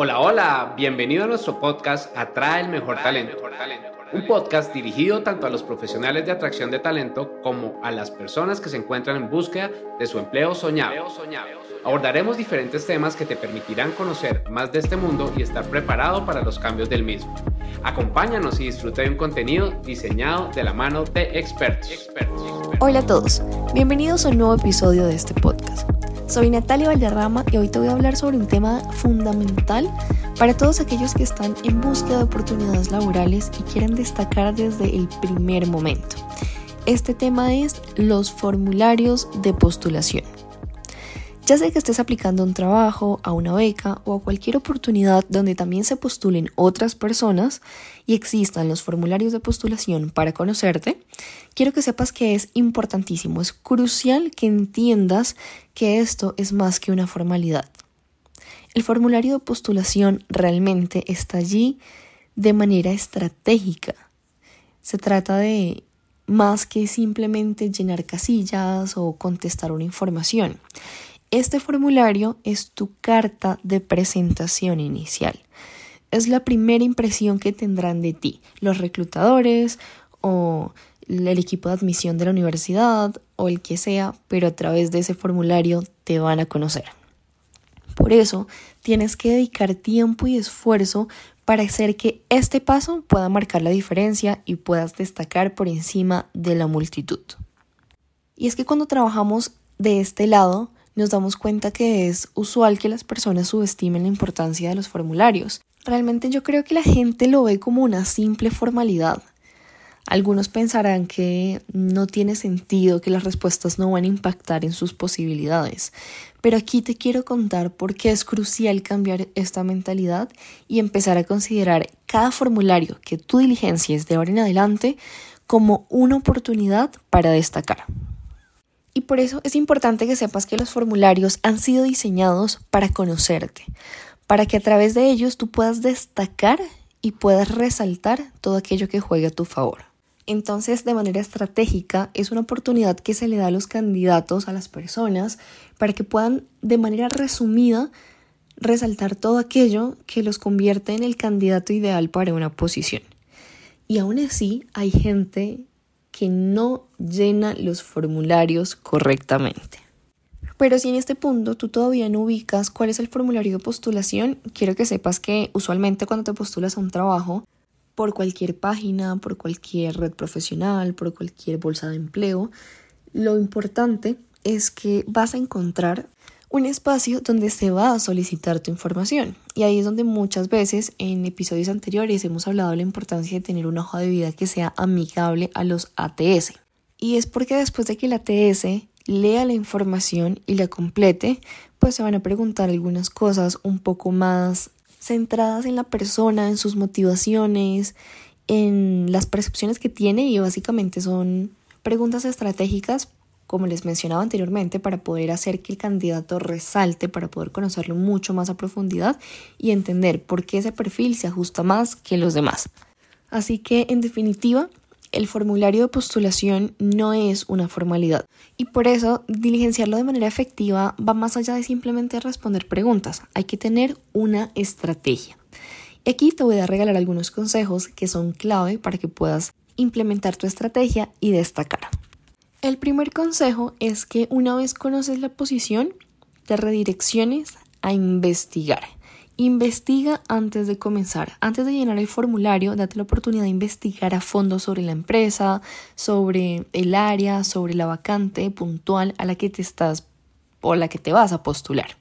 Hola, hola, bienvenido a nuestro podcast Atrae el Mejor Talento. Un podcast dirigido tanto a los profesionales de atracción de talento como a las personas que se encuentran en búsqueda de su empleo soñado. Abordaremos diferentes temas que te permitirán conocer más de este mundo y estar preparado para los cambios del mismo. Acompáñanos y disfruta de un contenido diseñado de la mano de expertos. Hola a todos, bienvenidos a un nuevo episodio de este podcast. Soy Natalia Valderrama y hoy te voy a hablar sobre un tema fundamental para todos aquellos que están en búsqueda de oportunidades laborales y quieren destacar desde el primer momento. Este tema es los formularios de postulación. Ya sea que estés aplicando un trabajo, a una beca o a cualquier oportunidad donde también se postulen otras personas y existan los formularios de postulación para conocerte, quiero que sepas que es importantísimo, es crucial que entiendas que esto es más que una formalidad. El formulario de postulación realmente está allí de manera estratégica. Se trata de más que simplemente llenar casillas o contestar una información. Este formulario es tu carta de presentación inicial. Es la primera impresión que tendrán de ti los reclutadores o el equipo de admisión de la universidad o el que sea, pero a través de ese formulario te van a conocer. Por eso tienes que dedicar tiempo y esfuerzo para hacer que este paso pueda marcar la diferencia y puedas destacar por encima de la multitud. Y es que cuando trabajamos de este lado, nos damos cuenta que es usual que las personas subestimen la importancia de los formularios. Realmente yo creo que la gente lo ve como una simple formalidad. Algunos pensarán que no tiene sentido, que las respuestas no van a impactar en sus posibilidades. Pero aquí te quiero contar por qué es crucial cambiar esta mentalidad y empezar a considerar cada formulario que tú diligencias de ahora en adelante como una oportunidad para destacar. Y por eso es importante que sepas que los formularios han sido diseñados para conocerte, para que a través de ellos tú puedas destacar y puedas resaltar todo aquello que juegue a tu favor. Entonces, de manera estratégica, es una oportunidad que se le da a los candidatos, a las personas, para que puedan, de manera resumida, resaltar todo aquello que los convierte en el candidato ideal para una posición. Y aún así, hay gente que no llena los formularios correctamente. Pero si en este punto tú todavía no ubicas cuál es el formulario de postulación, quiero que sepas que usualmente cuando te postulas a un trabajo, por cualquier página, por cualquier red profesional, por cualquier bolsa de empleo, lo importante es que vas a encontrar un espacio donde se va a solicitar tu información. Y ahí es donde muchas veces en episodios anteriores hemos hablado de la importancia de tener una hoja de vida que sea amigable a los ATS. Y es porque después de que el ATS lea la información y la complete, pues se van a preguntar algunas cosas un poco más centradas en la persona, en sus motivaciones, en las percepciones que tiene y básicamente son preguntas estratégicas como les mencionaba anteriormente, para poder hacer que el candidato resalte, para poder conocerlo mucho más a profundidad y entender por qué ese perfil se ajusta más que los demás. Así que, en definitiva, el formulario de postulación no es una formalidad y por eso diligenciarlo de manera efectiva va más allá de simplemente responder preguntas. Hay que tener una estrategia. Y aquí te voy a regalar algunos consejos que son clave para que puedas implementar tu estrategia y destacar. El primer consejo es que una vez conoces la posición, te redirecciones a investigar. Investiga antes de comenzar. Antes de llenar el formulario, date la oportunidad de investigar a fondo sobre la empresa, sobre el área, sobre la vacante puntual a la que te estás o la que te vas a postular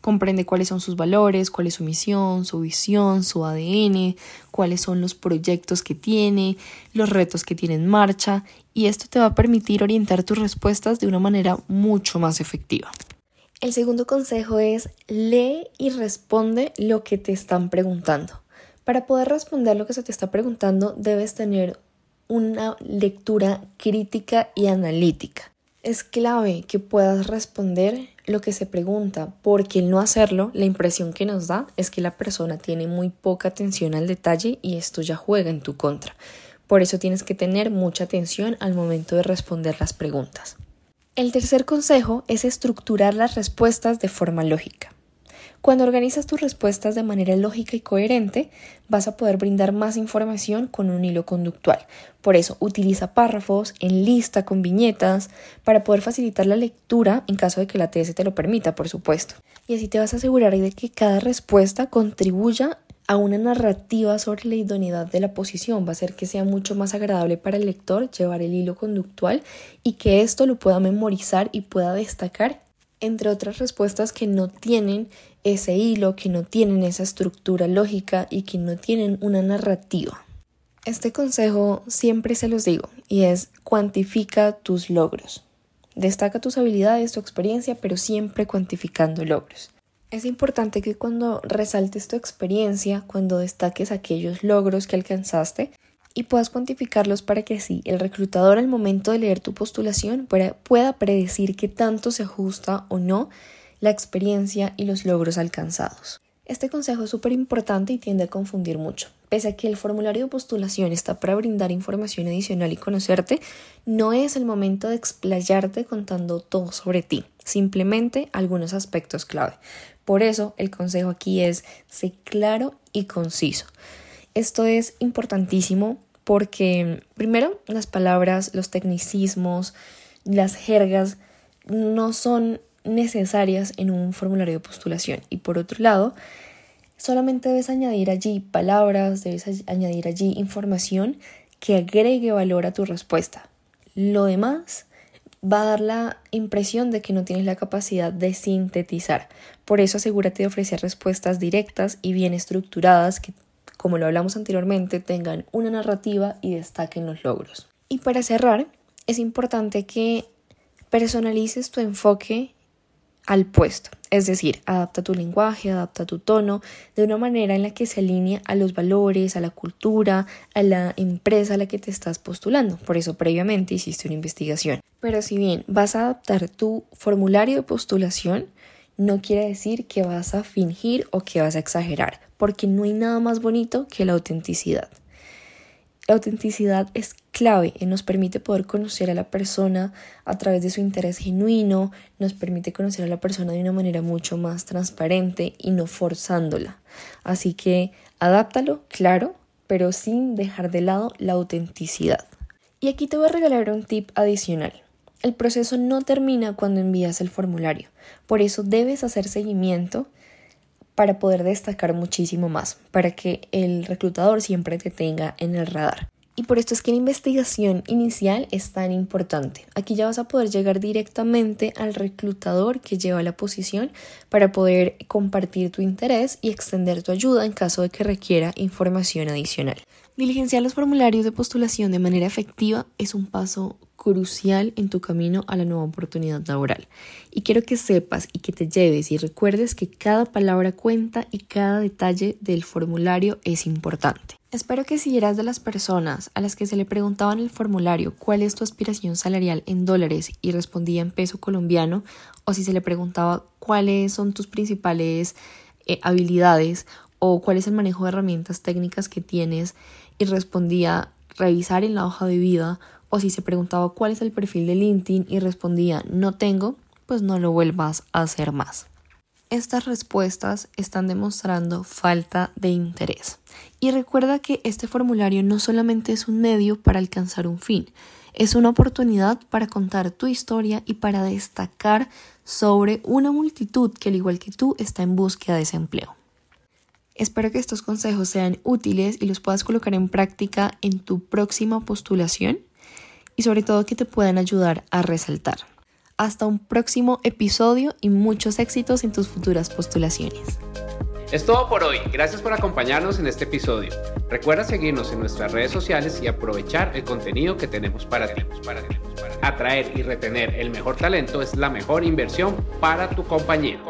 comprende cuáles son sus valores, cuál es su misión, su visión, su ADN, cuáles son los proyectos que tiene, los retos que tiene en marcha y esto te va a permitir orientar tus respuestas de una manera mucho más efectiva. El segundo consejo es lee y responde lo que te están preguntando. Para poder responder lo que se te está preguntando debes tener una lectura crítica y analítica. Es clave que puedas responder lo que se pregunta, porque el no hacerlo, la impresión que nos da es que la persona tiene muy poca atención al detalle y esto ya juega en tu contra. Por eso tienes que tener mucha atención al momento de responder las preguntas. El tercer consejo es estructurar las respuestas de forma lógica. Cuando organizas tus respuestas de manera lógica y coherente, vas a poder brindar más información con un hilo conductual. Por eso, utiliza párrafos en lista con viñetas para poder facilitar la lectura en caso de que la TS te lo permita, por supuesto. Y así te vas a asegurar de que cada respuesta contribuya a una narrativa sobre la idoneidad de la posición. Va a hacer que sea mucho más agradable para el lector llevar el hilo conductual y que esto lo pueda memorizar y pueda destacar entre otras respuestas que no tienen ese hilo, que no tienen esa estructura lógica y que no tienen una narrativa. Este consejo siempre se los digo y es cuantifica tus logros. Destaca tus habilidades, tu experiencia, pero siempre cuantificando logros. Es importante que cuando resaltes tu experiencia, cuando destaques aquellos logros que alcanzaste, y puedas cuantificarlos para que así el reclutador al momento de leer tu postulación pueda predecir qué tanto se ajusta o no la experiencia y los logros alcanzados. Este consejo es súper importante y tiende a confundir mucho. Pese a que el formulario de postulación está para brindar información adicional y conocerte, no es el momento de explayarte contando todo sobre ti, simplemente algunos aspectos clave. Por eso el consejo aquí es ser claro y conciso. Esto es importantísimo porque, primero, las palabras, los tecnicismos, las jergas no son necesarias en un formulario de postulación. Y por otro lado, solamente debes añadir allí palabras, debes añadir allí información que agregue valor a tu respuesta. Lo demás va a dar la impresión de que no tienes la capacidad de sintetizar. Por eso asegúrate de ofrecer respuestas directas y bien estructuradas que como lo hablamos anteriormente, tengan una narrativa y destaquen los logros. Y para cerrar, es importante que personalices tu enfoque al puesto, es decir, adapta tu lenguaje, adapta tu tono de una manera en la que se alinee a los valores, a la cultura, a la empresa a la que te estás postulando. Por eso previamente hiciste una investigación. Pero si bien vas a adaptar tu formulario de postulación, no quiere decir que vas a fingir o que vas a exagerar, porque no hay nada más bonito que la autenticidad. La autenticidad es clave y nos permite poder conocer a la persona a través de su interés genuino, nos permite conocer a la persona de una manera mucho más transparente y no forzándola. Así que adáptalo, claro, pero sin dejar de lado la autenticidad. Y aquí te voy a regalar un tip adicional. El proceso no termina cuando envías el formulario, por eso debes hacer seguimiento para poder destacar muchísimo más, para que el reclutador siempre te tenga en el radar. Y por esto es que la investigación inicial es tan importante. Aquí ya vas a poder llegar directamente al reclutador que lleva la posición para poder compartir tu interés y extender tu ayuda en caso de que requiera información adicional. Diligenciar los formularios de postulación de manera efectiva es un paso crucial en tu camino a la nueva oportunidad laboral. Y quiero que sepas y que te lleves y recuerdes que cada palabra cuenta y cada detalle del formulario es importante. Espero que si eras de las personas a las que se le preguntaba en el formulario cuál es tu aspiración salarial en dólares y respondía en peso colombiano, o si se le preguntaba cuáles son tus principales eh, habilidades o cuál es el manejo de herramientas técnicas que tienes y respondía revisar en la hoja de vida o si se preguntaba cuál es el perfil de LinkedIn y respondía no tengo, pues no lo vuelvas a hacer más. Estas respuestas están demostrando falta de interés. Y recuerda que este formulario no solamente es un medio para alcanzar un fin, es una oportunidad para contar tu historia y para destacar sobre una multitud que al igual que tú está en búsqueda de ese empleo. Espero que estos consejos sean útiles y los puedas colocar en práctica en tu próxima postulación y sobre todo que te puedan ayudar a resaltar. Hasta un próximo episodio y muchos éxitos en tus futuras postulaciones. Es todo por hoy. Gracias por acompañarnos en este episodio. Recuerda seguirnos en nuestras redes sociales y aprovechar el contenido que tenemos para ti. Atraer y retener el mejor talento es la mejor inversión para tu compañía.